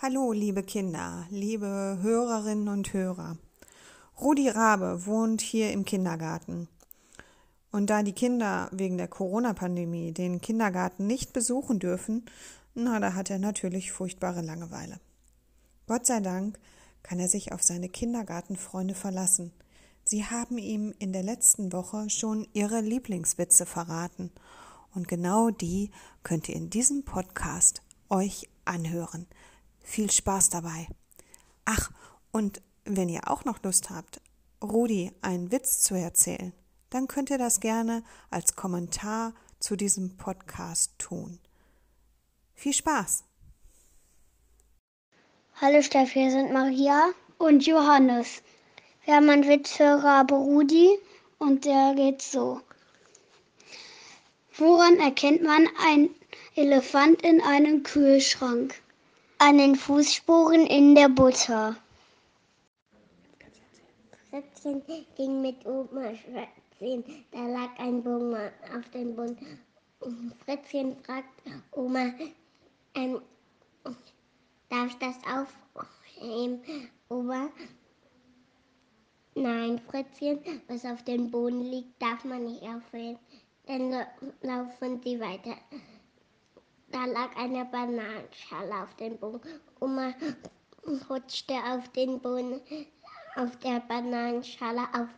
Hallo, liebe Kinder, liebe Hörerinnen und Hörer. Rudi Rabe wohnt hier im Kindergarten. Und da die Kinder wegen der Corona-Pandemie den Kindergarten nicht besuchen dürfen, na, da hat er natürlich furchtbare Langeweile. Gott sei Dank kann er sich auf seine Kindergartenfreunde verlassen. Sie haben ihm in der letzten Woche schon ihre Lieblingswitze verraten. Und genau die könnt ihr in diesem Podcast euch anhören. Viel Spaß dabei. Ach, und wenn ihr auch noch Lust habt, Rudi einen Witz zu erzählen, dann könnt ihr das gerne als Kommentar zu diesem Podcast tun. Viel Spaß! Hallo Steffi, wir sind Maria und Johannes. Wir haben einen Witzhörer Rudi und der geht so. Woran erkennt man einen Elefant in einem Kühlschrank? An den Fußspuren in der Butter. Fritzchen ging mit Oma spazieren. Da lag ein Bogen auf dem Boden. Fritzchen fragt Oma, ähm, darf ich das aufheben? Oma, nein, Fritzchen, was auf dem Boden liegt, darf man nicht aufheben. Dann laufen sie weiter. Da lag eine Bananenschale auf dem Boden. Oma rutschte auf den Boden, auf der Bananenschale auf.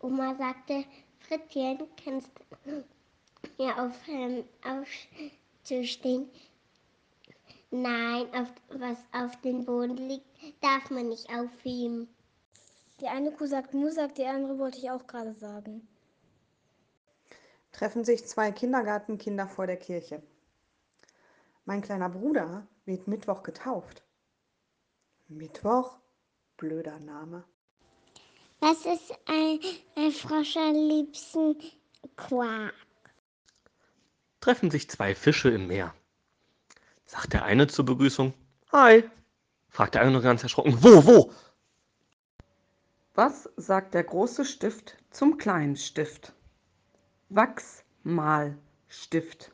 Oma sagte, Frittchen, kannst du mir aufhören, aufzustehen? Nein, auf, was auf dem Boden liegt, darf man nicht aufheben. Die eine Kuh sagt Mu, sagt die andere, wollte ich auch gerade sagen treffen sich zwei Kindergartenkinder vor der Kirche. Mein kleiner Bruder wird Mittwoch getauft. Mittwoch? Blöder Name. Was ist ein, ein Frosch am liebsten? Quark. Treffen sich zwei Fische im Meer. Sagt der eine zur Begrüßung, Hi. Fragt der andere ganz erschrocken, Wo, wo? Was sagt der große Stift zum kleinen Stift? Wachsmalstift.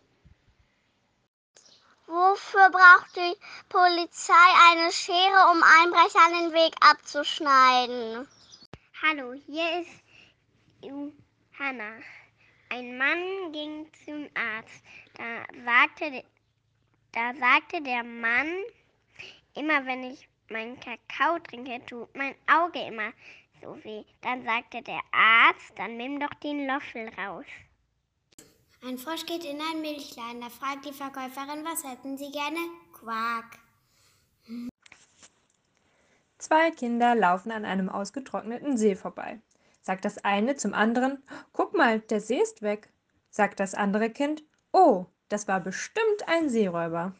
Wofür braucht die Polizei eine Schere, um Einbrechern den Weg abzuschneiden? Hallo, hier ist Johanna. Ein Mann ging zum Arzt. Da sagte, da sagte der Mann, immer wenn ich meinen Kakao trinke, tut mein Auge immer so weh. Dann sagte der Arzt, dann nimm doch den Löffel raus. Ein Frosch geht in einen Milchladen. Da fragt die Verkäuferin, was hätten Sie gerne? Quark. Zwei Kinder laufen an einem ausgetrockneten See vorbei. Sagt das eine zum anderen, guck mal, der See ist weg. Sagt das andere Kind, oh, das war bestimmt ein Seeräuber.